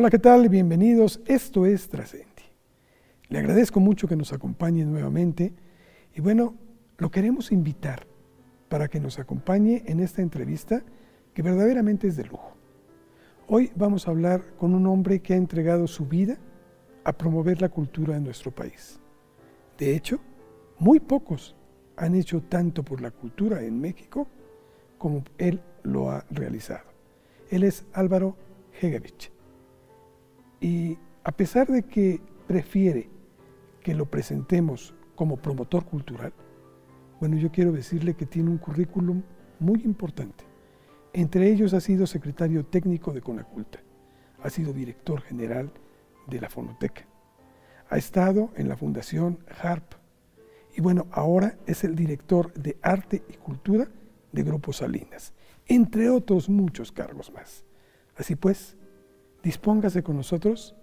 Hola, ¿qué tal? Bienvenidos. Esto es Trascendi. Le agradezco mucho que nos acompañe nuevamente y bueno, lo queremos invitar para que nos acompañe en esta entrevista que verdaderamente es de lujo. Hoy vamos a hablar con un hombre que ha entregado su vida a promover la cultura en nuestro país. De hecho, muy pocos han hecho tanto por la cultura en México como él lo ha realizado. Él es Álvaro Hegevich. Y a pesar de que prefiere que lo presentemos como promotor cultural, bueno, yo quiero decirle que tiene un currículum muy importante. Entre ellos ha sido secretario técnico de Conaculta, ha sido director general de la Fonoteca, ha estado en la Fundación HARP y bueno, ahora es el director de Arte y Cultura de Grupo Salinas, entre otros muchos cargos más. Así pues, dispóngase con nosotros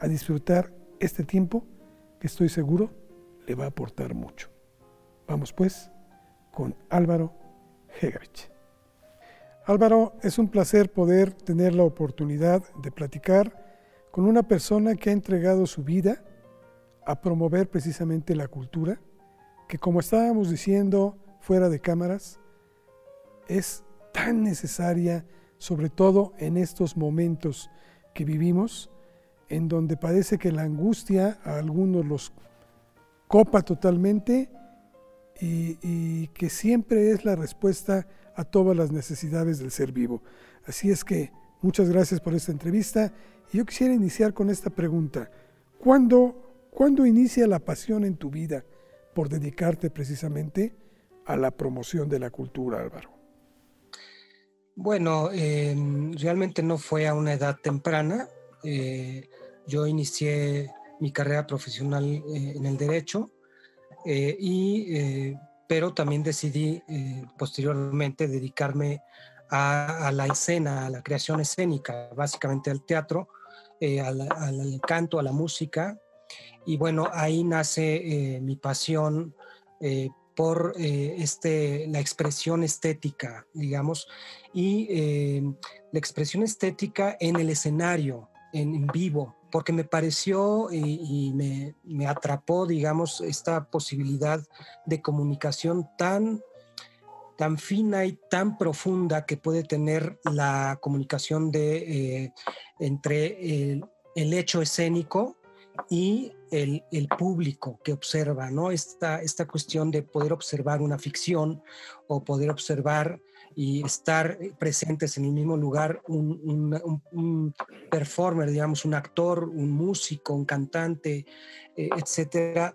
a disfrutar este tiempo que estoy seguro le va a aportar mucho. Vamos pues con Álvaro Hegavich. Álvaro, es un placer poder tener la oportunidad de platicar con una persona que ha entregado su vida a promover precisamente la cultura, que como estábamos diciendo fuera de cámaras, es tan necesaria, sobre todo en estos momentos que vivimos, en donde parece que la angustia a algunos los copa totalmente y, que siempre es la respuesta a todas las necesidades del ser vivo. Así es que muchas gracias por esta entrevista y yo quisiera iniciar con esta pregunta. ¿Cuándo, ¿cuándo inicia la pasión en tu vida por dedicarte precisamente a la promoción de la cultura, Álvaro? Bueno, eh, realmente no fue a una edad temprana. Eh, yo inicié mi carrera profesional eh, en el derecho, eh, y, pero también decidí posteriormente dedicarme a, la escena, a la creación escénica, básicamente al teatro, al, al, canto, a la música. Y bueno, ahí nace mi pasión por este, la expresión estética, digamos, y la expresión estética en el escenario, en, vivo, porque me pareció y, me, atrapó, digamos, esta posibilidad de comunicación tan, tan fina y tan profunda que puede tener la comunicación de, eh, entre el, hecho escénico y el, público que observa, ¿no? Esta, esta cuestión de poder observar una ficción o poder observar y estar presentes en el mismo lugar un, performer, digamos, un actor, un músico, un cantante, eh, etcétera,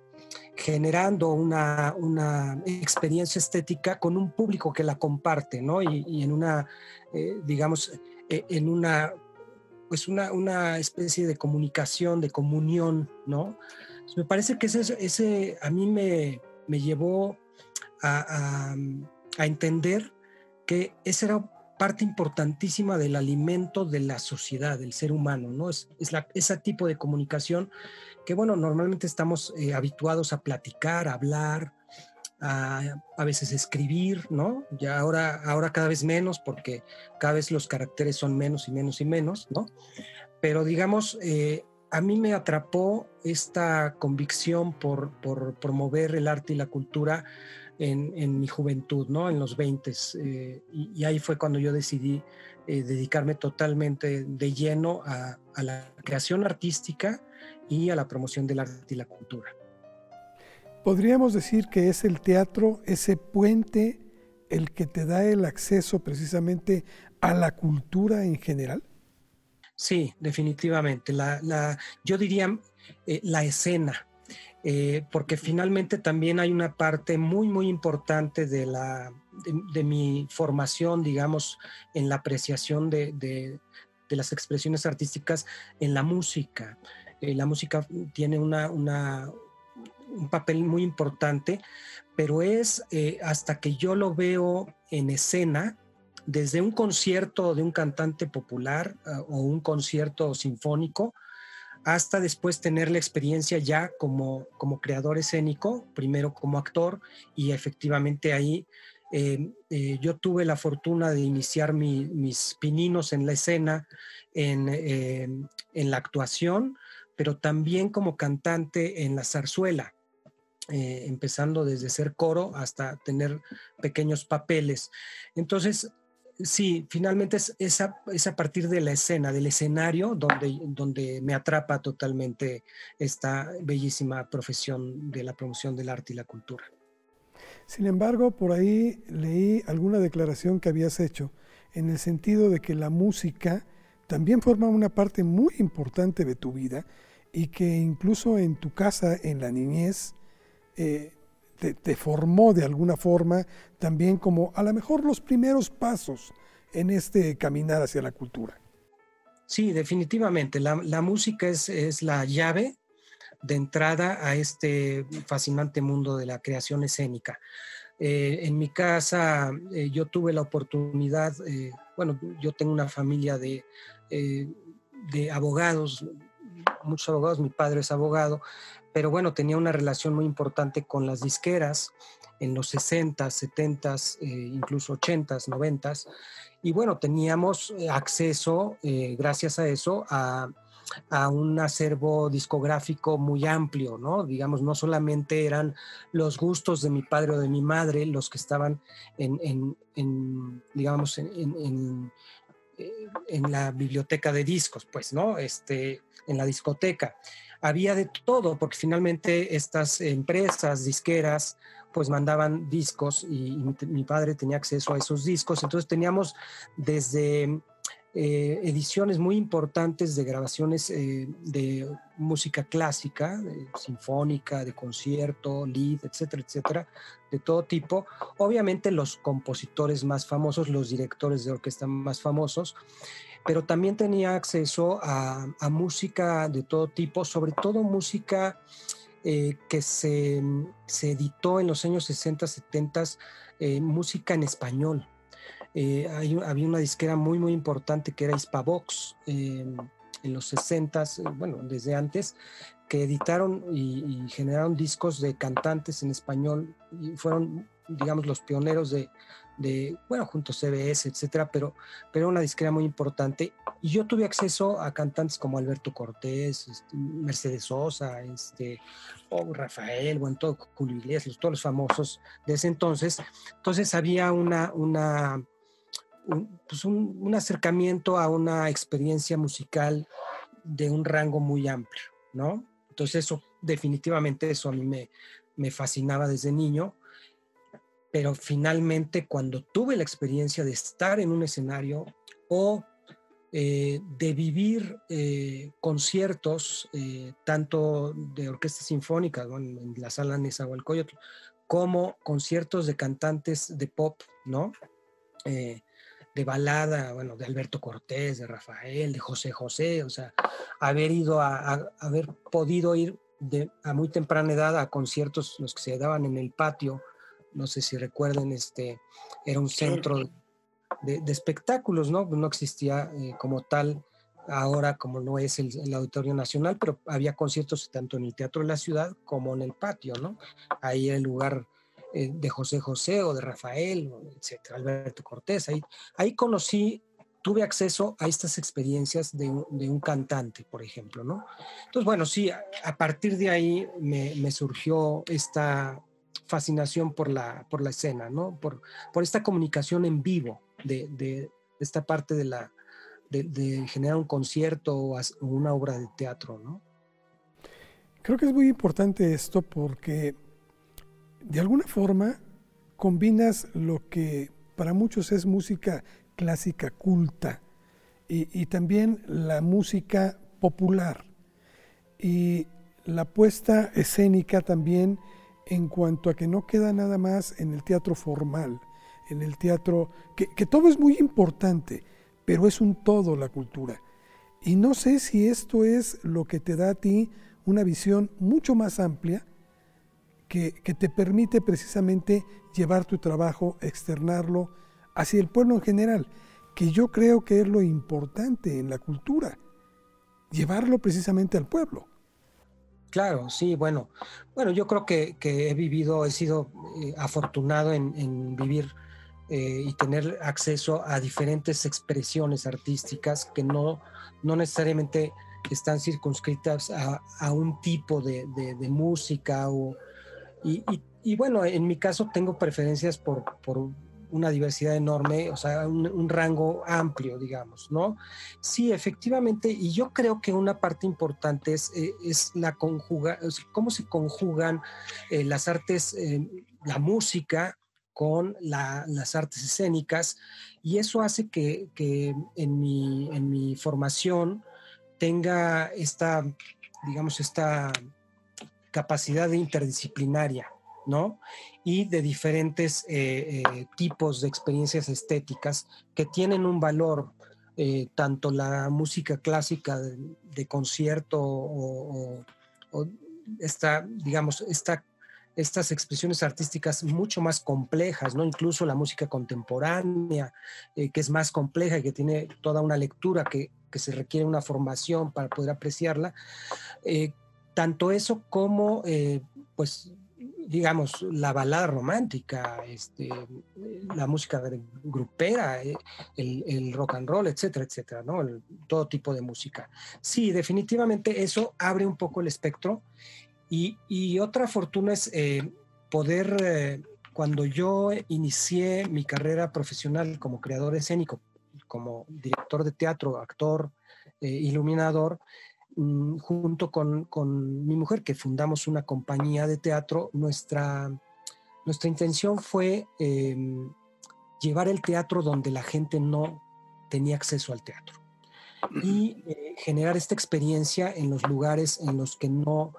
generando una, una, experiencia estética con un público que la comparte, ¿no? Y, en una, eh, digamos, eh, en una, pues una, una, especie de comunicación, de comunión, ¿no? me parece que ese, ese a mí me, me llevó a, a, entender que esa era parte importantísima del alimento de la sociedad, del ser humano, ¿no? Es, ese tipo de comunicación que, bueno, normalmente estamos eh, habituados a platicar, a hablar, a, a, veces escribir, ¿no? Ya ahora, ahora cada vez menos porque cada vez los caracteres son menos y menos y menos, ¿no? Pero digamos, eh, a mí me atrapó esta convicción por, por promover el arte y la cultura en, mi juventud, ¿no? En los 20. Eh, y, ahí fue cuando yo decidí eh, dedicarme totalmente de lleno a, la creación artística y a la promoción del arte y la cultura. Podríamos decir que es el teatro, ese puente, el que te da el acceso precisamente a la cultura en general. Sí, definitivamente. La, yo diría eh, la escena, eh, porque finalmente también hay una parte muy, muy importante de, la, de, mi formación, digamos, en la apreciación de, de, las expresiones artísticas en la música. Eh, la música tiene una, una, un papel muy importante, pero es eh, hasta que yo lo veo en escena, desde un concierto de un cantante popular ah, o un concierto sinfónico, hasta después tener la experiencia ya como, como creador escénico, primero como actor y efectivamente ahí Eh, eh, yo tuve la fortuna de iniciar mis pininos en la escena, en, en, la actuación, pero también como cantante en la zarzuela. Empezando desde ser coro hasta tener pequeños papeles. Entonces, Sí, finalmente es, a, partir de la escena, del escenario, donde, donde me atrapa totalmente esta bellísima profesión de la promoción del arte y la cultura. Sin embargo, por ahí leí alguna declaración que habías hecho en el sentido de que la música también forma una parte muy importante de tu vida y que incluso en tu casa, en la niñez, eh, te, formó de alguna forma también como a lo mejor los primeros pasos en este caminar hacia la cultura. Sí, definitivamente. La, música es, la llave de entrada a este fascinante mundo de la creación escénica. Eh, en mi casa eh, yo tuve la oportunidad, eh, bueno, yo tengo una familia de, de abogados, muchos abogados, mi padre es abogado, pero bueno, tenía una relación muy importante con las disqueras en los 60, 70, eh, incluso 80, 90. Y bueno, teníamos eh, acceso, eh, gracias a eso, a, un acervo discográfico muy amplio, ¿no? Digamos, no solamente eran los gustos de mi padre o de mi madre los que estaban en, digamos, en, en, la biblioteca de discos, pues, ¿no? Este, en la discoteca había de todo, porque finalmente estas empresas disqueras pues mandaban discos y, mi, padre tenía acceso a esos discos. Entonces teníamos desde eh, ediciones muy importantes de grabaciones eh, de música clásica, sinfónica, de concierto, lead, etcétera, etcétera, de todo tipo. Obviamente los compositores más famosos, los directores de orquesta más famosos, pero también tenía acceso a, música de todo tipo, sobre todo música eh, que se, se, editó en los años 60, 70, eh, música en español. Eh, había una disquera muy, muy importante que era Hispavox en los 60, bueno, desde antes, que editaron y, y generaron discos de cantantes en español y fueron, digamos, los pioneros de, de, bueno, junto a CBS, etcétera, pero, pero una disquera muy importante. Y yo tuve acceso a cantantes como Alberto Cortés, este, Mercedes Sosa, este, o Rafael, bueno, todo, Julio Iglesias, todos los famosos de ese entonces. Entonces había una, una, un, pues un, acercamiento a una experiencia musical de un rango muy amplio, ¿no? Entonces eso, definitivamente eso a mí me, me fascinaba desde niño pero finalmente cuando tuve la experiencia de estar en un escenario o eh, de vivir eh, conciertos, eh, tanto de orquesta sinfónica, en la sala Nezahualcóyotl, como conciertos de cantantes de pop, ¿no? De balada, bueno, de Alberto Cortés, de Rafael, de José José, o sea, haber ido a, haber podido ir de, a muy temprana edad a conciertos los que se daban en el patio no sé si recuerden, este, era un centro de, espectáculos, ¿no? No existía eh, como tal ahora como no es el, Auditorio Nacional, pero había conciertos tanto en el Teatro de la Ciudad como en el patio, ¿no? Ahí el lugar eh, de José José o de Rafael, etcétera, Alberto Cortés. Ahí, ahí conocí, tuve acceso a estas experiencias de, un cantante, por ejemplo, ¿no? Entonces, bueno, sí, a, partir de ahí me, me surgió esta fascinación por la, por la escena, ¿no? Por, por esta comunicación en vivo de, esta parte de, la, de, generar un concierto o una obra de teatro, ¿no? Creo que es muy importante esto porque de alguna forma combinas lo que para muchos es música clásica culta y, también la música popular y la puesta escénica también en cuanto a que no queda nada más en el teatro formal, en el teatro, que, todo es muy importante, pero es un todo la cultura. Y no sé si esto es lo que te da a ti una visión mucho más amplia que, te permite precisamente llevar tu trabajo, externarlo hacia el pueblo en general, que yo creo que es lo importante en la cultura, llevarlo precisamente al pueblo. Claro, sí, bueno. Bueno, yo creo que, he vivido, he sido eh, afortunado en, vivir eh, y tener acceso a diferentes expresiones artísticas que no, no necesariamente están circunscritas a, un tipo de, música. O, y, bueno, en mi caso tengo preferencias por, por una diversidad enorme, o sea, un, rango amplio, digamos, ¿no? Sí, efectivamente, y yo creo que una parte importante es, eh, es la conjuga, cómo se conjugan eh, las artes, eh, la música con las artes escénicas, y eso hace que, que en, mi, en mi formación tenga esta, digamos, esta capacidad interdisciplinaria, ¿no? Y de diferentes eh, eh, tipos de experiencias estéticas que tienen un valor, eh, tanto la música clásica de, concierto o, esta, digamos, esta, estas expresiones artísticas mucho más complejas, ¿no? Incluso la música contemporánea, que es más compleja y que tiene toda una lectura que se requiere una formación para poder apreciarla. Tanto eso como, pues, digamos, la balada romántica, este, la música grupera, eh, el, rock and roll, etcétera, etcétera, ¿no? todo tipo de música. Sí, definitivamente eso abre un poco el espectro. Y, otra fortuna es eh, poder, eh, cuando yo inicié mi carrera profesional como creador escénico, como director de teatro, actor, iluminador, Mm, junto con, mi mujer, que fundamos una compañía de teatro, nuestra, nuestra intención fue em, llevar el teatro donde la gente no tenía acceso al teatro y eh, generar esta experiencia en los lugares en los que no,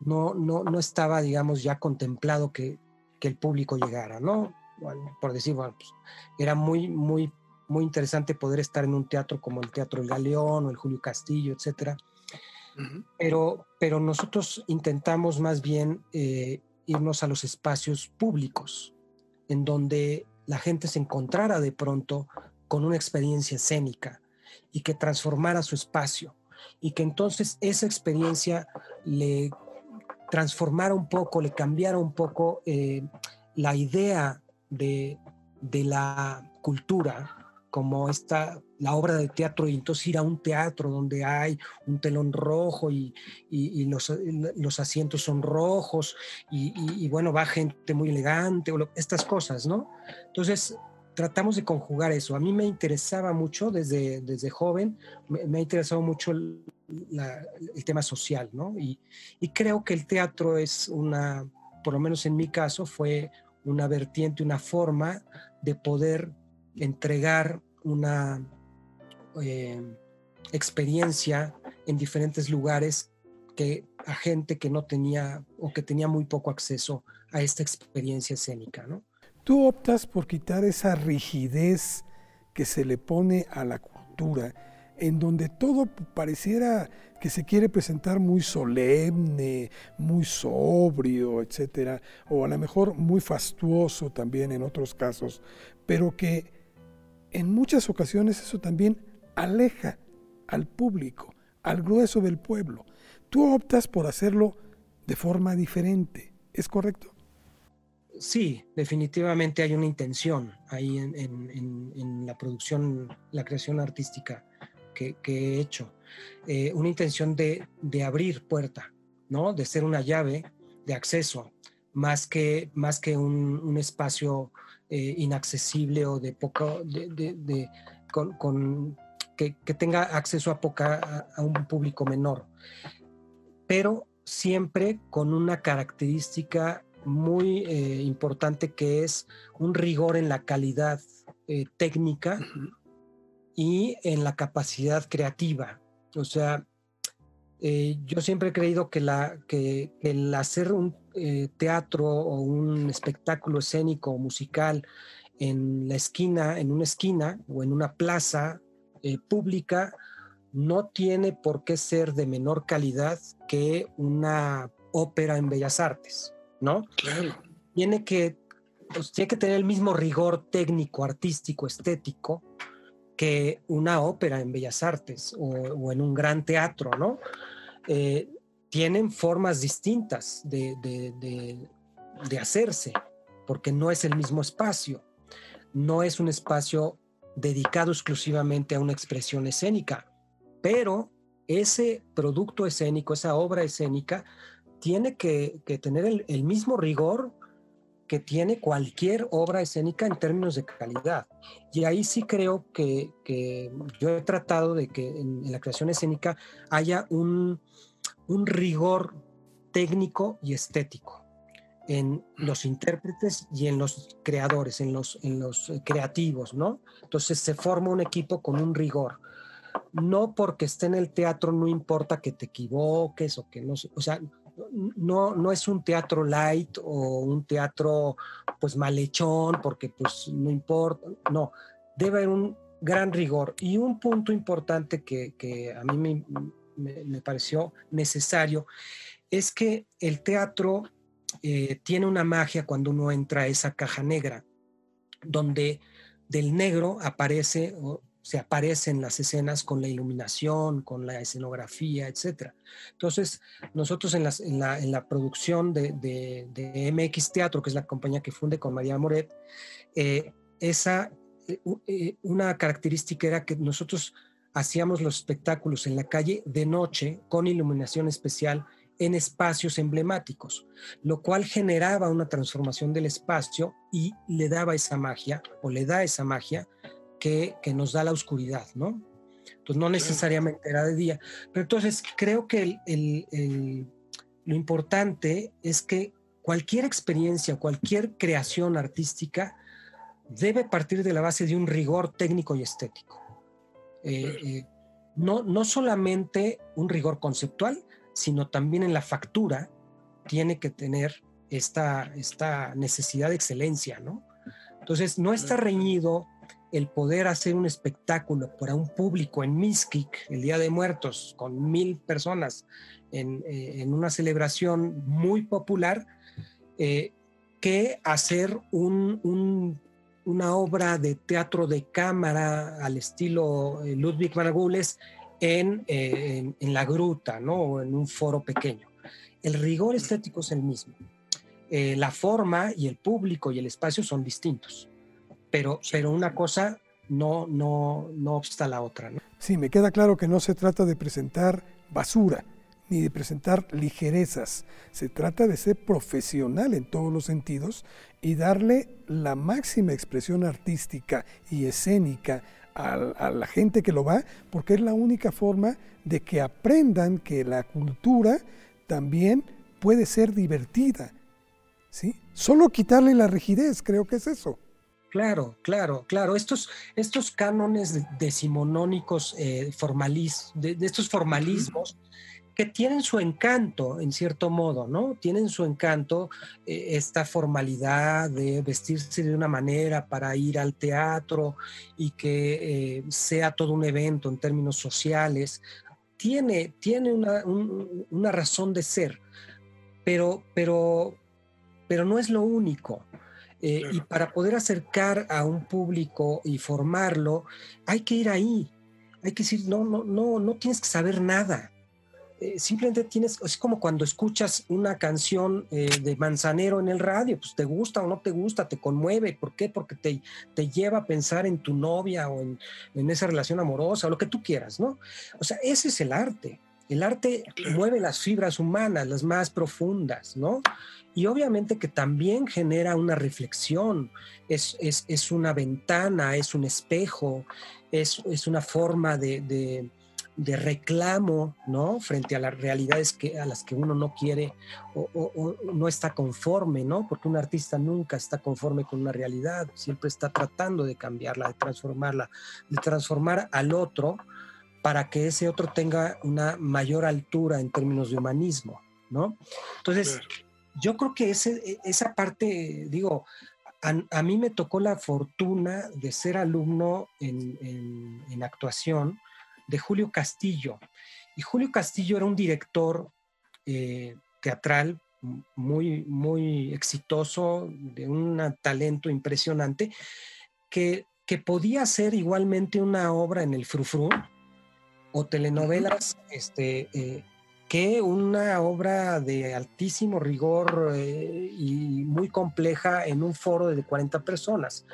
no, no, estaba, digamos, ya contemplado que, el público llegara, ¿no? por decir, pues, era muy, muy, muy interesante poder estar en un teatro como el Teatro El Galeón o el Julio Castillo, etcétera, pero, pero nosotros intentamos más bien eh, irnos a los espacios públicos, en donde la gente se encontrara de pronto con una experiencia escénica y que transformara su espacio y que entonces esa experiencia le transformara un poco, le cambiara un poco eh, la idea de, de la cultura como esta, la obra de teatro y entonces ir a un teatro donde hay un telón rojo y, los, los, asientos son rojos y, bueno, va gente muy elegante, estas cosas, ¿no? Entonces tratamos de conjugar eso. A mí me interesaba mucho desde, desde joven, me, ha interesado mucho el, el, tema social, ¿no? Y, creo que el teatro es una, por lo menos en mi caso, fue una vertiente, una forma de poder entregar una eh, experiencia en diferentes lugares que a gente que no tenía o que tenía muy poco acceso a esta experiencia escénica, ¿no? Tú optas por quitar esa rigidez que se le pone a la cultura, en donde todo pareciera que se quiere presentar muy solemne, muy sobrio, etcétera, o a lo mejor muy fastuoso también en otros casos, pero que en muchas ocasiones eso también aleja al público, al grueso del pueblo. Tú optas por hacerlo de forma diferente, ¿es correcto? Sí, definitivamente hay una intención ahí en, la producción, la creación artística que, he hecho. Eh, una intención de, abrir puerta, ¿no? De ser una llave de acceso, más que, más que un espacio eh, inaccesible o de poco, con, que, tenga acceso a, poca, a, un público menor. Pero siempre con una característica muy eh, importante que es un rigor en la calidad eh, técnica y en la capacidad creativa. O sea, yo siempre he creído que, la, que el hacer un eh, teatro o un espectáculo escénico o musical en la esquina, en una esquina o en una plaza eh, pública, no tiene por qué ser de menor calidad que una ópera en Bellas Artes, ¿no? Claro. Tiene que, pues, tiene que tener el mismo rigor técnico, artístico, estético que una ópera en Bellas Artes o, en un gran teatro, ¿no? Eh, tienen formas distintas de, de hacerse, porque no es el mismo espacio, no es un espacio dedicado exclusivamente a una expresión escénica, pero ese producto escénico, esa obra escénica, tiene que, tener el, mismo rigor que tiene cualquier obra escénica en términos de calidad. Y ahí sí creo que, yo he tratado de que en, la creación escénica haya un, rigor técnico y estético en los intérpretes y en los creadores, en los, en los eh, creativos, ¿no? Entonces se forma un equipo con un rigor. No porque esté en el teatro no importa que te equivoques o que no, o sea, no, no es un teatro light o un teatro pues malhechón porque pues no importa, no, debe haber un gran rigor. Y un punto importante que, que a mí me, me pareció necesario es que el teatro eh, tiene una magia cuando uno entra a esa caja negra, donde del negro aparece o se aparecen las escenas con la iluminación, con la escenografía, etc. Entonces, nosotros en, la, producción de, MX Teatro, que es la compañía que funde con María Moret, eh, esa, eh, una característica era que nosotros hacíamos los espectáculos en la calle de noche con iluminación especial en espacios emblemáticos, lo cual generaba una transformación del espacio y le daba esa magia o le da esa magia que, nos da la oscuridad, ¿no? Entonces no necesariamente era de día. Pero entonces creo que lo importante es que cualquier experiencia, cualquier creación artística debe partir de la base de un rigor técnico y estético. Eh, eh, no, no solamente un rigor conceptual, sino también en la factura tiene que tener esta, esta necesidad de excelencia, ¿no? Entonces, no está reñido el poder hacer un espectáculo para un público en Miskik, el Día de Muertos, con mil personas en, eh, una celebración muy popular, eh, que hacer una obra de teatro de cámara al estilo eh, Ludwig van Gules en, la gruta, ¿no? O en un foro pequeño. El rigor estético es el mismo. Eh, la forma y el público y el espacio son distintos, pero, pero una cosa no, no, no obsta la otra. ¿no? Sí, me queda claro que no se trata de presentar basura ni de presentar ligerezas. Se trata de ser profesional en todos los sentidos y darle la máxima expresión artística y escénica a, la gente que lo va, porque es la única forma de que aprendan que la cultura también puede ser divertida. ¿sí? Solo quitarle la rigidez, creo que es eso. Claro, claro, claro. Estos, estos cánones decimonónicos eh, de, estos formalismos, que tienen su encanto, en cierto modo, ¿no? Tienen su encanto eh, esta formalidad de vestirse de una manera para ir al teatro y que eh, sea todo un evento en términos sociales. Tiene, tiene una, razón de ser, pero, pero, pero no es lo único. Eh, y para poder acercar a un público y formarlo, hay que ir ahí. Hay que decir, no, no, no, no tienes que saber nada eh, simplemente tienes, es como cuando escuchas una canción eh, de Manzanero en el radio, pues te gusta o no te gusta, te conmueve. ¿Por qué? Porque te, te lleva a pensar en tu novia o en, en, esa relación amorosa o lo que tú quieras, ¿no? O sea, ese es el arte. El arte mueve las fibras humanas, las más profundas, ¿no? Y obviamente que también genera una reflexión, es, es, es una ventana, es un espejo, es, es una forma de de reclamo, ¿no? Frente a las realidades que, a las que uno no quiere o, no está conforme, ¿no? Porque un artista nunca está conforme con una realidad, siempre está tratando de cambiarla, de transformarla, de transformar al otro para que ese otro tenga una mayor altura en términos de humanismo, ¿no? Entonces, yo creo que ese, esa parte, digo, a, mí me tocó la fortuna de ser alumno en, en actuación, de Julio Castillo. Y Julio Castillo era un director eh, teatral muy, muy exitoso, de un talento impresionante, que, que podía hacer igualmente una obra en el frufru o telenovelas este, eh, que una obra de altísimo rigor eh, y muy compleja en un foro de 40 personas.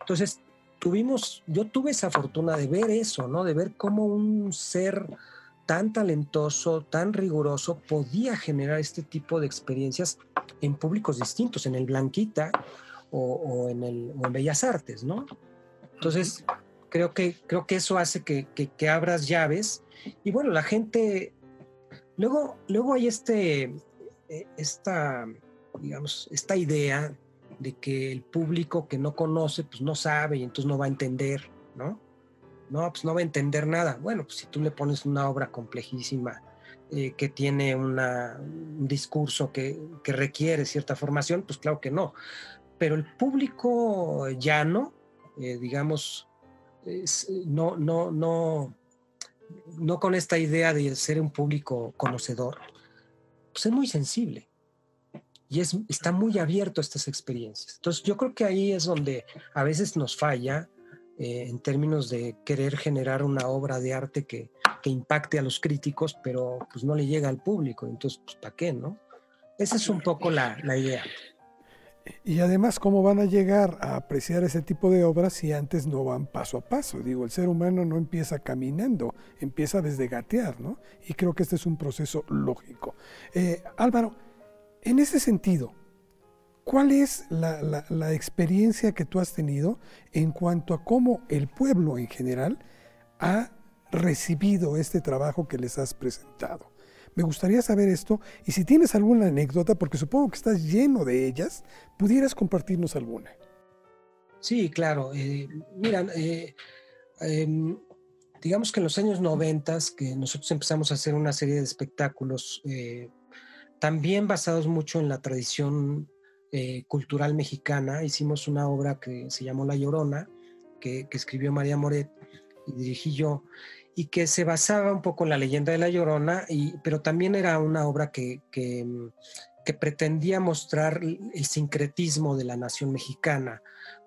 Entonces, tuvimos, yo tuve esa fortuna de ver eso, ¿no? De ver cómo un ser tan talentoso, tan riguroso, podía generar este tipo de experiencias en públicos distintos, en el Blanquita o, en, el, o en Bellas Artes, ¿no? Entonces, creo que, creo que eso hace que, que, abras llaves. Y bueno, la gente, luego, luego hay este, eh, esta, digamos, esta idea de que el público que no conoce, pues no sabe y entonces no va a entender, ¿no? No, pues no va a entender nada. Bueno, pues si tú le pones una obra complejísima eh, que tiene un discurso que, que requiere cierta formación, pues claro que no. Pero el público llano, eh, digamos, no, no, no, no con esta idea de ser un público conocedor, pues es muy sensible y es, está muy abierto a estas experiencias. Entonces yo creo que ahí es donde a veces nos falla eh, en términos de querer generar una obra de arte que, impacte a los críticos, pero pues no le llega al público. Entonces, pues ¿para qué, no? Esa es un poco la, la idea. Y además, ¿cómo van a llegar a apreciar ese tipo de obras si antes no van paso a paso? Digo, el ser humano no empieza caminando, empieza desde gatear, ¿no? Y creo que este es un proceso lógico. Eh, Álvaro, en ese sentido, ¿cuál es la, experiencia que tú has tenido en cuanto a cómo el pueblo en general ha recibido este trabajo que les has presentado? Me gustaría saber esto y si tienes alguna anécdota, porque supongo que estás lleno de ellas, pudieras compartirnos alguna. Sí, claro. Eh, mira, eh, em, digamos que en los años 90 que nosotros empezamos a hacer una serie de espectáculos eh, también basados mucho en la tradición cultural mexicana. Hicimos una obra que se llamó La Llorona, que, que escribió María Moret y dirigí yo y que se basaba un poco en la leyenda de la Llorona, y, pero también era una obra que, que, pretendía mostrar el sincretismo de la nación mexicana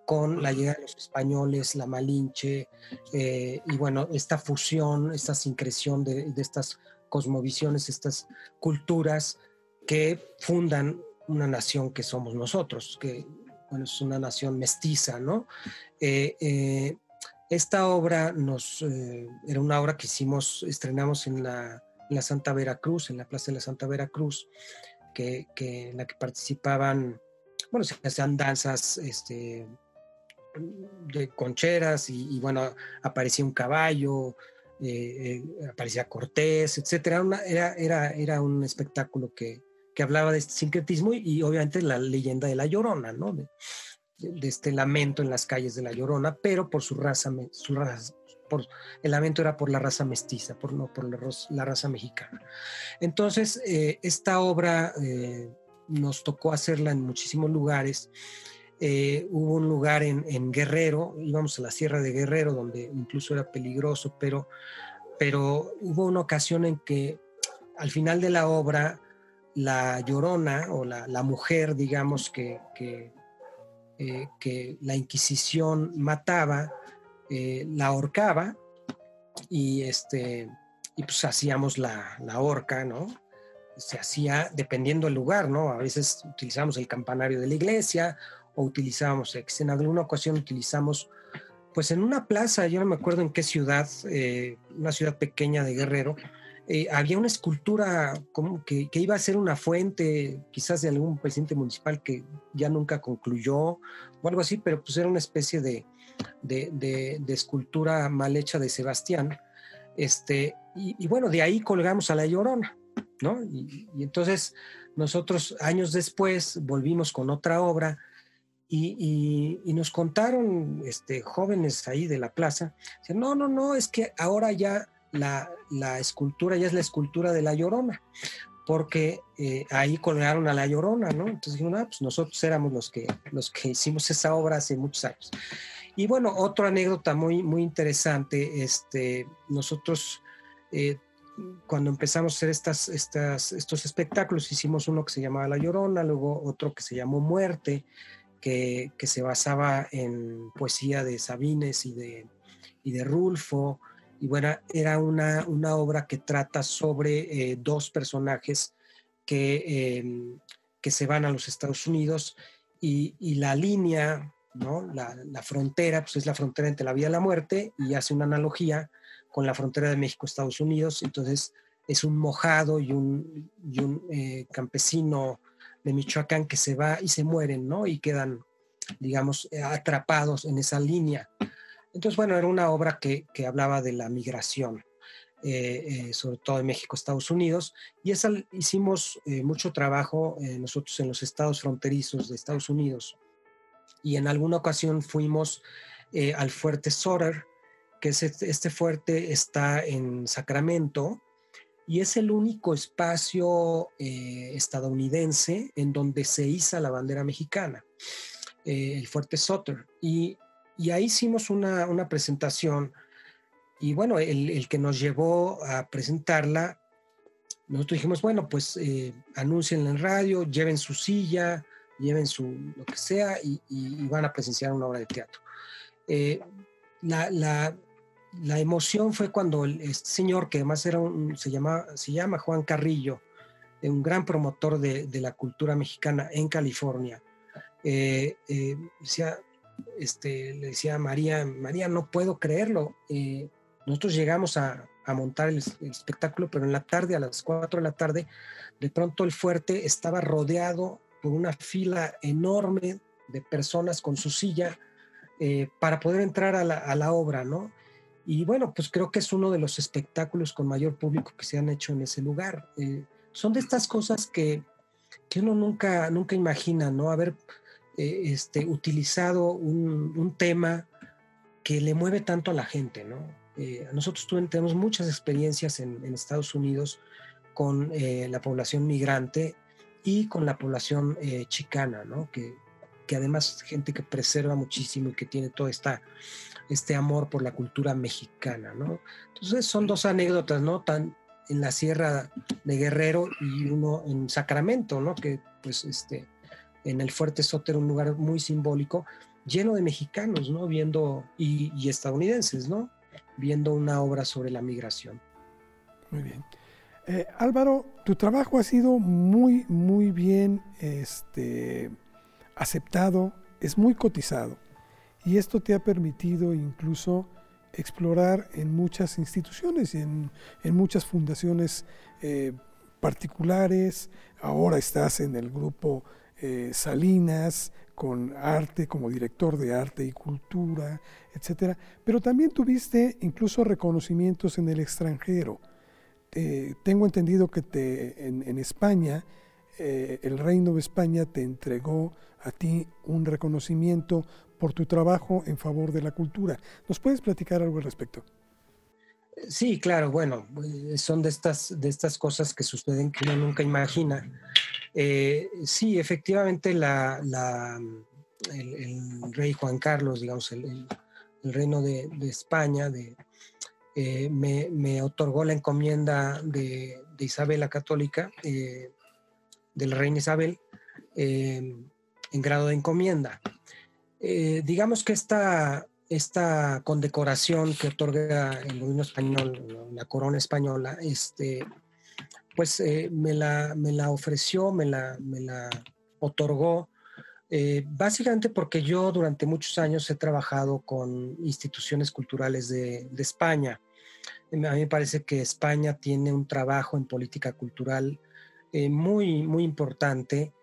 con la llegada de los españoles, la Malinche, eh, y bueno, esta fusión, esta sincreción de, de, estas cosmovisiones, estas culturas que fundan una nación que somos nosotros, que bueno, es una nación mestiza, ¿no? Eh, eh, esta obra nos, eh, era una obra que hicimos, estrenamos en la, Santa Veracruz, en la Plaza de la Santa Veracruz, que, en la que participaban, bueno, se hacían danzas este, de concheras y, bueno, aparecía un caballo, aparecía Cortés, etcétera. Era, era, era, un espectáculo que, que, hablaba de este sincretismo y, obviamente la leyenda de la Llorona, ¿no? de este lamento en las calles de La Llorona, pero por su raza, su raza por, el lamento era por la raza mestiza, por, no por la, raza mexicana. Entonces, eh, esta obra eh, nos tocó hacerla en muchísimos lugares. Eh, hubo un lugar en, Guerrero, íbamos a la Sierra de Guerrero, donde incluso era peligroso, pero, pero hubo una ocasión en que al final de la obra, la llorona o la, mujer, digamos, que, que eh, la Inquisición mataba, eh, la ahorcaba y, este, y pues hacíamos la, la horca, ¿no? Se hacía dependiendo del lugar, ¿no? A veces utilizamos el campanario de la iglesia o utilizábamos, en alguna ocasión utilizamos, pues en una plaza, yo no me acuerdo en qué ciudad, eh, una ciudad pequeña de Guerrero, eh, había una escultura como que, iba a ser una fuente, quizás de algún presidente municipal que ya nunca concluyó o algo así, pero pues era una especie de, de, escultura mal hecha de Sebastián. Este, y, bueno, de ahí colgamos a la Llorona, ¿no? Y, entonces nosotros años después volvimos con otra obra y, nos contaron este, jóvenes ahí de la plaza, no, no, no, es que ahora ya la, escultura ya es la escultura de la Llorona, porque eh, ahí colgaron a la Llorona, ¿no? Entonces dijeron, ah, pues nosotros éramos los que, los que hicimos esa obra hace muchos años. Y bueno, otra anécdota muy, muy interesante, este, nosotros eh, cuando empezamos a hacer estas, estas, estos espectáculos, hicimos uno que se llamaba La Llorona, luego otro que se llamó Muerte, que, que se basaba en poesía de Sabines y de, y de Rulfo, Y bueno, era una, una obra que trata sobre eh, dos personajes que, em, que se van a los Estados Unidos y, la línea, ¿no? La, la, frontera, pues es la frontera entre la vida y la muerte y hace una analogía con la frontera de México-Estados Unidos. Entonces es un mojado y un, y un eh, campesino de Michoacán que se va y se mueren, ¿no? Y quedan, digamos, atrapados en esa línea. Entonces, bueno, era una obra que, que hablaba de la migración, eh, eh, sobre todo de México, Estados Unidos, y esa hicimos eh, mucho trabajo nosotros en los estados fronterizos de Estados Unidos. Y en alguna ocasión fuimos al fuerte Soter, que es este, este fuerte está en Sacramento, y es el único espacio estadounidense en donde se iza la bandera mexicana, el fuerte Sutter. Y y ahí hicimos una, una presentación y bueno, el, el, que nos llevó a presentarla, nosotros dijimos, bueno, pues eh, en radio, lleven su silla, lleven su lo que sea y, y van a presenciar una obra de teatro. Eh, la, la, la, emoción fue cuando el, este señor, que además era un, se, llama, se llama Juan Carrillo, un gran promotor de, de la cultura mexicana en California, eh, eh decía, este, le decía a María, María, no puedo creerlo. Eh, nosotros llegamos a, montar el, espectáculo, pero en la tarde, a las 4 de la tarde, de pronto el fuerte estaba rodeado por una fila enorme de personas con su silla eh, para poder entrar a la, a la, obra, ¿no? Y bueno, pues creo que es uno de los espectáculos con mayor público que se han hecho en ese lugar. Eh, son de estas cosas que, que uno nunca, nunca imagina, ¿no? A ver, eh, este, utilizado un, un, tema que le mueve tanto a la gente, ¿no? Eh, nosotros tenemos muchas experiencias en, en Estados Unidos con eh, la población migrante y con la población eh, chicana, ¿no? Que, que además gente que preserva muchísimo y que tiene todo esta, este amor por la cultura mexicana, ¿no? Entonces son dos anécdotas, ¿no? Tan en la Sierra de Guerrero y uno en Sacramento, ¿no? Que pues este, en el Fuerte Soter, un lugar muy simbólico, lleno de mexicanos, ¿no? Viendo, y, y, estadounidenses, ¿no? Viendo una obra sobre la migración. Muy bien. Eh, Álvaro, tu trabajo ha sido muy, muy bien este, aceptado, es muy cotizado, y esto te ha permitido incluso explorar en muchas instituciones y en, en muchas fundaciones eh, particulares. Ahora estás en el grupo eh, Salinas, con arte, como director de arte y cultura, etcétera. Pero también tuviste incluso reconocimientos en el extranjero. Eh, tengo entendido que te, en, España, eh, el Reino de España te entregó a ti un reconocimiento por tu trabajo en favor de la cultura. ¿Nos puedes platicar algo al respecto? Sí, claro, bueno, son de estas, de estas cosas que suceden que uno nunca imagina. Eh, sí, efectivamente, la, la, el, rey Juan Carlos, digamos, el, reino de, de, España, de, eh, me, otorgó la encomienda de, de Isabel la Católica, eh, del reina Isabel, eh, en grado de encomienda. Digamos que esta, esta condecoración que otorga el gobierno español, la corona española, este, pues eh, me, la, me, la, ofreció, me la, me la otorgó, eh, básicamente porque yo durante muchos años he trabajado con instituciones culturales de, de, España. A mí me parece que España tiene un trabajo en política cultural eh, muy, muy importante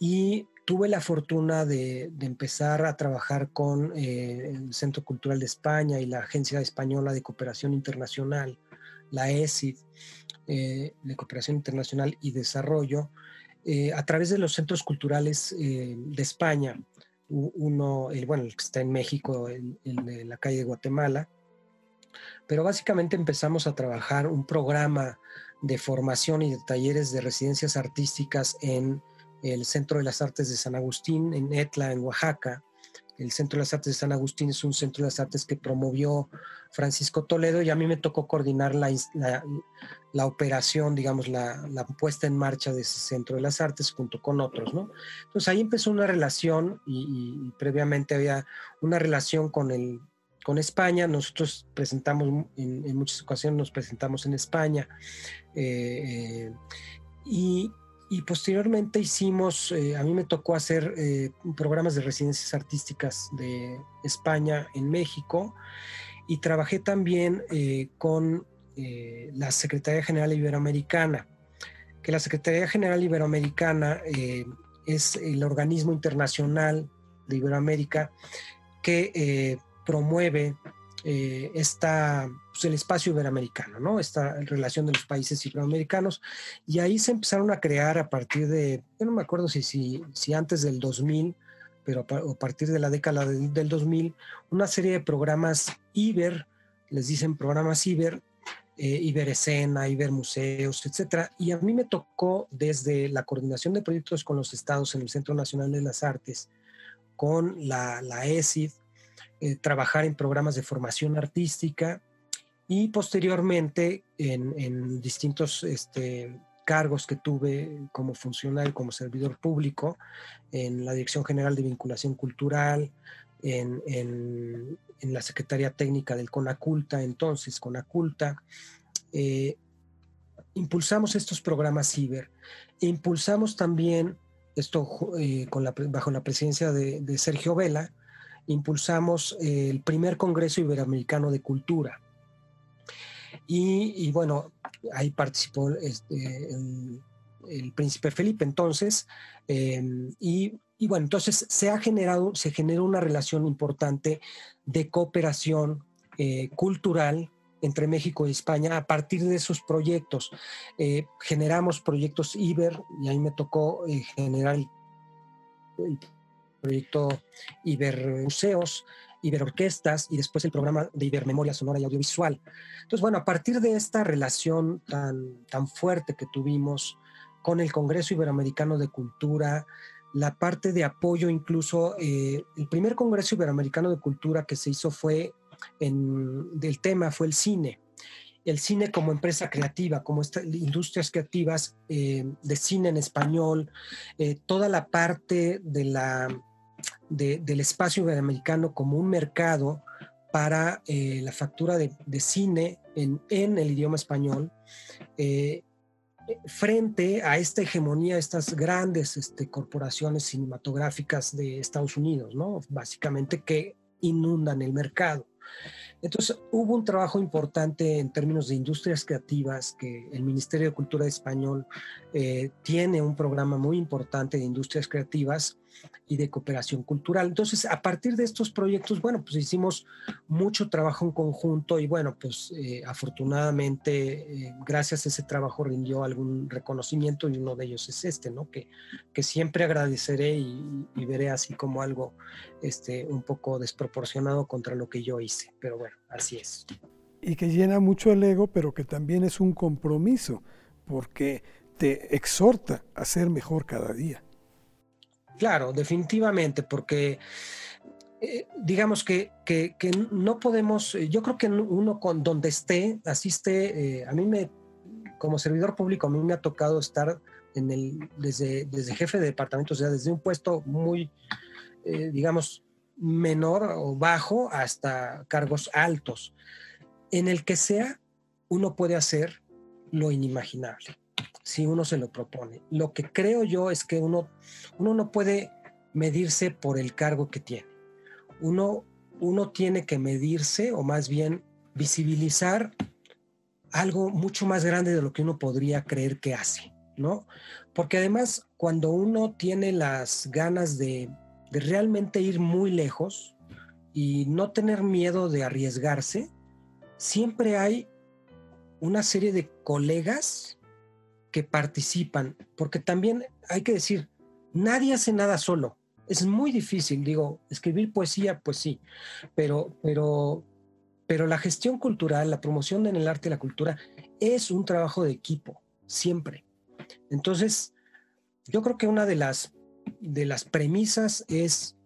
y tuve la fortuna de, de empezar a trabajar con eh, el Centro Cultural de España y la Agencia Española de Cooperación Internacional, la ESID, eh, de Cooperación Internacional y Desarrollo, eh, a través de los centros culturales eh, de España. Uno, el, bueno, el que está en México, en la calle de Guatemala, pero básicamente empezamos a trabajar un programa de formación y de talleres de residencias artísticas en el Centro de las Artes de San Agustín en Etla, en Oaxaca. El Centro de las Artes de San Agustín es un centro de las artes que promovió Francisco Toledo y a mí me tocó coordinar la, la, operación, digamos, la, la, puesta en marcha de ese Centro de las Artes junto con otros, ¿no? Entonces ahí empezó una relación y, previamente había una relación con el, con España. Nosotros presentamos, en, muchas ocasiones nos presentamos en España. Eh, y, posteriormente hicimos, a mí me tocó hacer programas de residencias artísticas de España en México y trabajé también con la Secretaría General Iberoamericana, que la Secretaría General Iberoamericana es el organismo internacional de Iberoamérica que eh, promueve eh, esta, pues, el espacio iberoamericano, ¿no? esta relación de los países iberoamericanos. Y ahí se empezaron a crear a partir de, yo no me acuerdo si, si, si antes del 2000, pero a, partir de la década del 2000, una serie de programas IBER, les dicen programas IBER, eh, Iberescena, Ibermuseos, etcétera. Y a mí me tocó desde la coordinación de proyectos con los estados en el Centro Nacional de las Artes, con la, la ESID, eh, trabajar en programas de formación artística y posteriormente en, distintos este, cargos que tuve como funcionario, como servidor público, en la Dirección General de Vinculación Cultural, en, en, la Secretaría Técnica del CONACULTA, entonces CONACULTA, eh, impulsamos estos programas ciber. Impulsamos también esto eh, con la, bajo la presidencia de, Sergio Vela, impulsamos el primer Congreso Iberoamericano de Cultura. Y, bueno, ahí participó este, el, príncipe Felipe entonces, y y bueno, entonces se ha generado, se generó una relación importante de cooperación eh, cultural entre México y España a partir de esos proyectos. Eh, generamos proyectos IBER y ahí me tocó eh, generar el, proyecto IBER Museos, IBER Orquestas y después el programa de IBER Memoria Sonora y Audiovisual. Entonces, bueno, a partir de esta relación tan, tan fuerte que tuvimos con el Congreso Iberoamericano de Cultura, la parte de apoyo, incluso eh, el primer Congreso Iberoamericano de Cultura que se hizo fue en, del tema fue el cine. El cine como empresa creativa, como industrias creativas eh, de cine en español, eh, toda la parte de la, del espacio iberoamericano como un mercado para la factura de, cine en, el idioma español, frente a esta hegemonía de estas grandes este, corporaciones cinematográficas de Estados Unidos, ¿no? Básicamente que inundan el mercado. Entonces, hubo un trabajo importante en términos de industrias creativas, que el Ministerio de Cultura Español eh, tiene un programa muy importante de industrias creativas y de cooperación cultural. Entonces, a partir de estos proyectos, bueno, pues hicimos mucho trabajo en conjunto y bueno, pues eh, afortunadamente, eh, gracias a ese trabajo rindió algún reconocimiento y uno de ellos es este, ¿no? Que, que siempre agradeceré y, y, veré así como algo este, un poco desproporcionado contra lo que yo hice, pero bueno, así es. Y que llena mucho el ego, pero que también es un compromiso, porque te exhorta a ser mejor cada día. Claro, definitivamente, porque eh, digamos que, que, no podemos, eh, yo creo que uno con donde esté, asiste, eh, a mí me, como servidor público, a mí me ha tocado estar en el, desde, desde jefe de departamento, o sea, desde un puesto muy, digamos, menor o bajo hasta cargos altos, en el que sea, uno puede hacer lo inimaginable si uno se lo propone. Lo que creo yo es que uno, uno no puede medirse por el cargo que tiene. Uno, uno tiene que medirse o más bien visibilizar algo mucho más grande de lo que uno podría creer que hace, ¿no? Porque además cuando uno tiene las ganas de, de realmente ir muy lejos y no tener miedo de arriesgarse, siempre hay una serie de colegas participan, porque también hay que decir, nadie hace nada solo. Es muy difícil, digo, escribir poesía, pues sí, pero, pero, pero la gestión cultural, la promoción en el arte la cultura es un trabajo de equipo, siempre. Entonces, yo creo que una de las, de las premisas es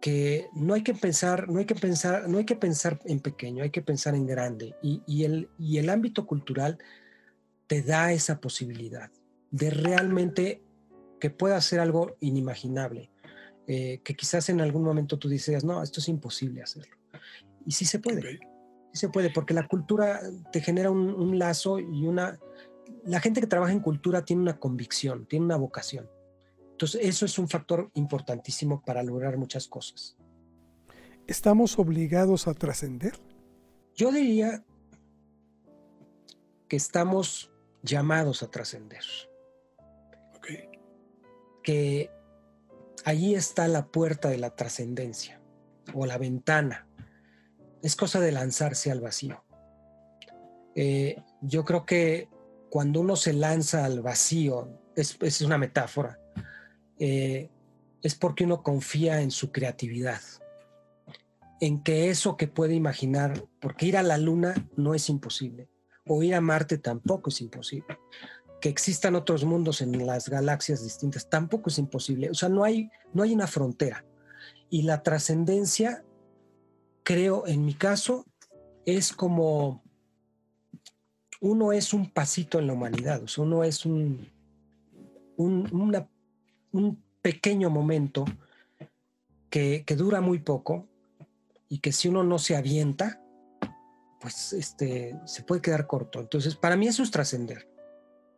que no hay que pensar, no hay que pensar, no hay que pensar en pequeño, hay que pensar en grande. Y, y, el, y el ámbito cultural te da esa posibilidad de realmente que pueda ser algo inimaginable, eh, que quizás en algún momento tú dices, no, esto es imposible hacerlo. Y sí se puede. Sí se puede, porque la cultura te genera un, lazo y una... La gente que trabaja en cultura tiene una convicción, tiene una vocación. Entonces, eso es un factor importantísimo para lograr muchas cosas. ¿Estamos obligados a trascender? Yo diría que estamos llamados a trascender. Que allí está la puerta de la trascendencia o la ventana. Es cosa de lanzarse al vacío. Eh, yo creo que cuando uno se lanza al vacío, es, una metáfora, eh, es porque uno confía en su creatividad, en que eso que puede imaginar, porque ir a la luna no es imposible, o ir a Marte tampoco es imposible que existan otros mundos en las galaxias distintas tampoco es imposible. O sea, no hay, no hay una frontera. Y la trascendencia, creo, en mi caso, es como uno es un pasito en la humanidad, o sea, uno es un, un, un pequeño momento que, que, dura muy poco y que si uno no se avienta, pues este, se puede quedar corto. Entonces, para mí eso es trascender.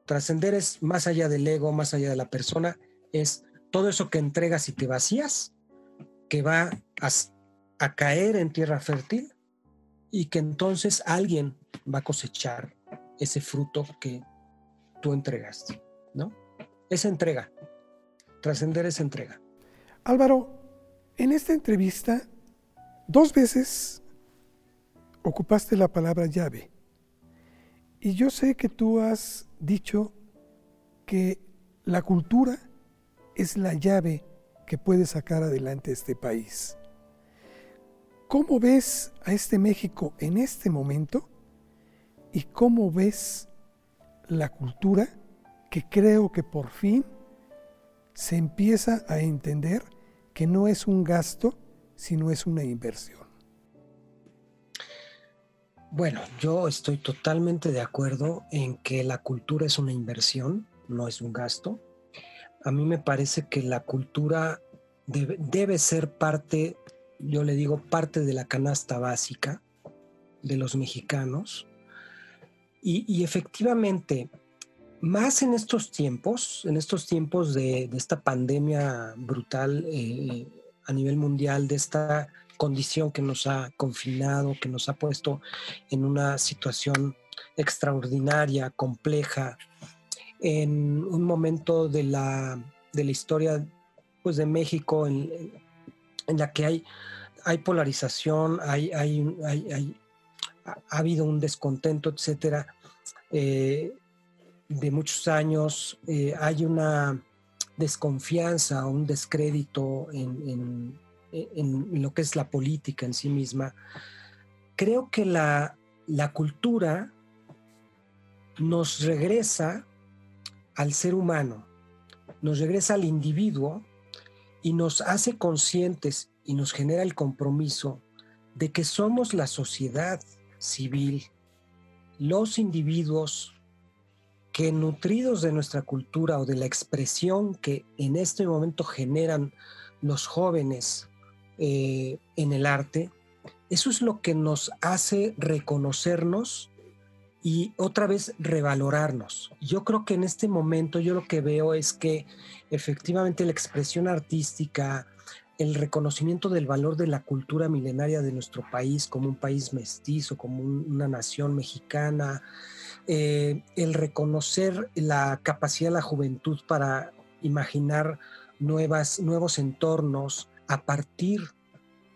Trascender es más allá del ego, más allá de la persona, es todo eso que entregas y te vacías, que va a, caer en tierra fértil y que entonces alguien va a cosechar ese fruto que tú entregaste, ¿no? Esa entrega. Trascender es entrega. Álvaro, en esta entrevista, dos veces ocupaste la palabra llave. Y yo sé que tú has dicho que la cultura es la llave que puede sacar adelante este país. ¿Cómo ves a este México en este momento? ¿Y cómo ves la cultura que creo que por fin se empieza a entender que no es un gasto, sino es una inversión? Bueno, yo estoy totalmente de acuerdo en que la cultura es una inversión, no es un gasto. A mí me parece que la cultura debe, ser parte, yo le digo, parte de la canasta básica de los mexicanos. Y, efectivamente, más en estos tiempos, en estos tiempos de, esta pandemia brutal eh, a nivel mundial, de esta condición que nos ha confinado, que nos ha puesto en una situación extraordinaria, compleja, en un momento de la, de la historia pues, de México en, la que hay, hay polarización, hay, hay, ha habido un descontento, etcétera, eh, de muchos años, eh, hay una desconfianza, un descrédito en, en, lo que es la política en sí misma, creo que la, la cultura nos regresa al ser humano, nos regresa al individuo y nos hace conscientes y nos genera el compromiso de que somos la sociedad civil, los individuos que nutridos de nuestra cultura o de la expresión que en este momento generan los jóvenes eh, en el arte, eso es lo que nos hace reconocernos y otra vez revalorarnos. Yo creo que en este momento yo lo que veo es que efectivamente la expresión artística, el reconocimiento del valor de la cultura milenaria de nuestro país como un país mestizo, como una nación mexicana, eh, el reconocer la capacidad de la juventud para imaginar nuevas, nuevos entornos, a partir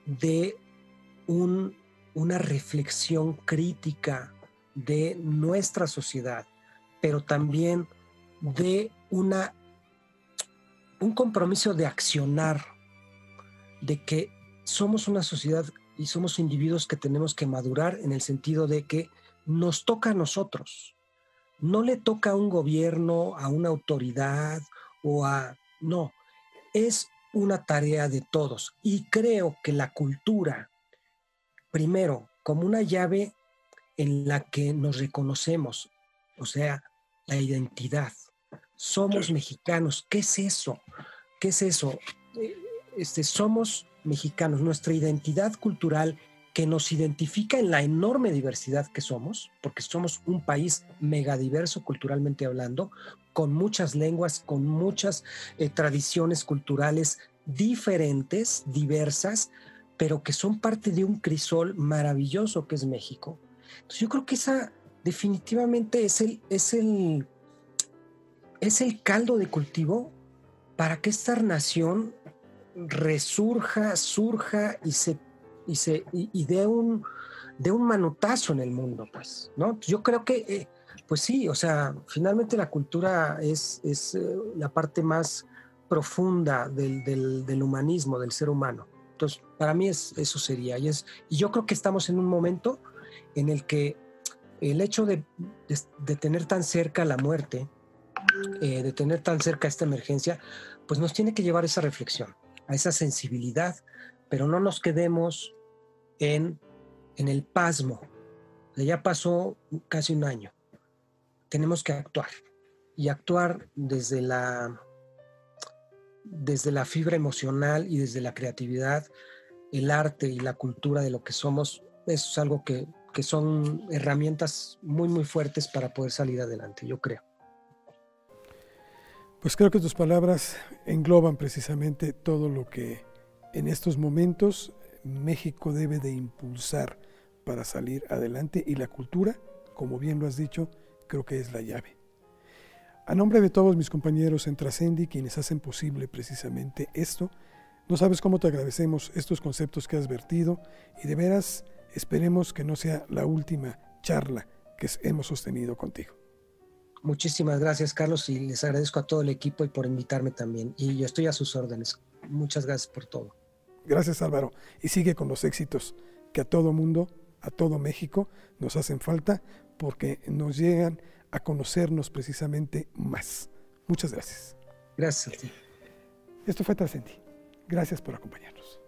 de una reflexión crítica de nuestra sociedad, pero también de una, un compromiso de accionar, de que somos una sociedad y somos individuos que tenemos que madurar en el sentido de que nos toca a nosotros. No le toca a un gobierno, a una autoridad o a... No, es una tarea de todos. Y creo que la cultura, primero, como una llave en la que nos reconocemos, o sea, la identidad. Somos mexicanos. ¿Qué es eso? ¿Qué es eso? Eh, este, somos mexicanos. Nuestra identidad cultural, que nos identifica en la enorme diversidad que somos, porque somos un país megadiverso culturalmente hablando, con muchas lenguas, con muchas eh, tradiciones culturales diferentes, diversas, pero que son parte de un crisol maravilloso que es México. Entonces yo creo que esa definitivamente es el, es el, es el caldo de cultivo para que esta nación resurja, surja y se y se y, dé un de un manutazo en el mundo, pues, ¿no? Yo creo que, eh, pues sí, o sea, finalmente la cultura es, es eh, la parte más profunda del, del, humanismo, del ser humano. Entonces, para mí es, eso sería. Y, es, y yo creo que estamos en un momento en el que el hecho de, de, tener tan cerca la muerte, eh, de tener tan cerca esta emergencia, pues nos tiene que llevar a esa reflexión, a esa sensibilidad, pero no nos quedemos en, en el pasmo. Ya pasó casi un año. Tenemos que actuar y actuar desde la, desde la fibra emocional y desde la creatividad, el arte y la cultura de lo que somos. Eso es algo que, que son herramientas muy, muy fuertes para poder salir adelante, yo creo. Pues creo que tus palabras engloban precisamente todo lo que en estos momentos México debe de impulsar para salir adelante y la cultura, como bien lo has dicho, creo que es la llave. A nombre de todos mis compañeros en Trascendi, quienes hacen posible precisamente esto, no sabes cómo te agradecemos estos conceptos que has vertido y de veras esperemos que no sea la última charla que hemos sostenido contigo. Muchísimas gracias, Carlos, y les agradezco a todo el equipo y por invitarme también. Y yo estoy a sus órdenes. Muchas gracias por todo. Gracias, Álvaro. Y sigue con los éxitos que a todo mundo, a todo México, nos hacen falta porque nos llegan a conocernos precisamente más. Muchas gracias. Gracias a ti. Esto fue Trascendi. Gracias por acompañarnos.